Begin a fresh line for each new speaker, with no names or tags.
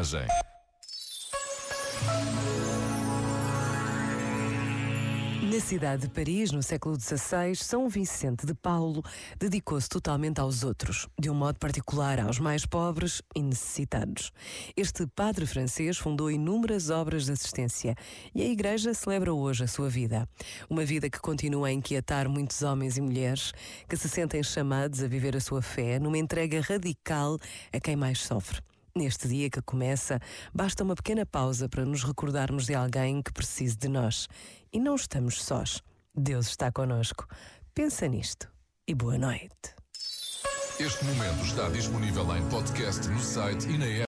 viagem.
Na cidade de Paris, no século XVI, São Vicente de Paulo dedicou-se totalmente aos outros, de um modo particular aos mais pobres e necessitados. Este padre francês fundou inúmeras obras de assistência e a Igreja celebra hoje a sua vida. Uma vida que continua a inquietar muitos homens e mulheres que se sentem chamados a viver a sua fé numa entrega radical a quem mais sofre. Neste dia que começa, basta uma pequena pausa para nos recordarmos de alguém que precise de nós. E não estamos sós. Deus está conosco. Pensa nisto e boa noite.
Este momento está disponível em podcast no site e na app.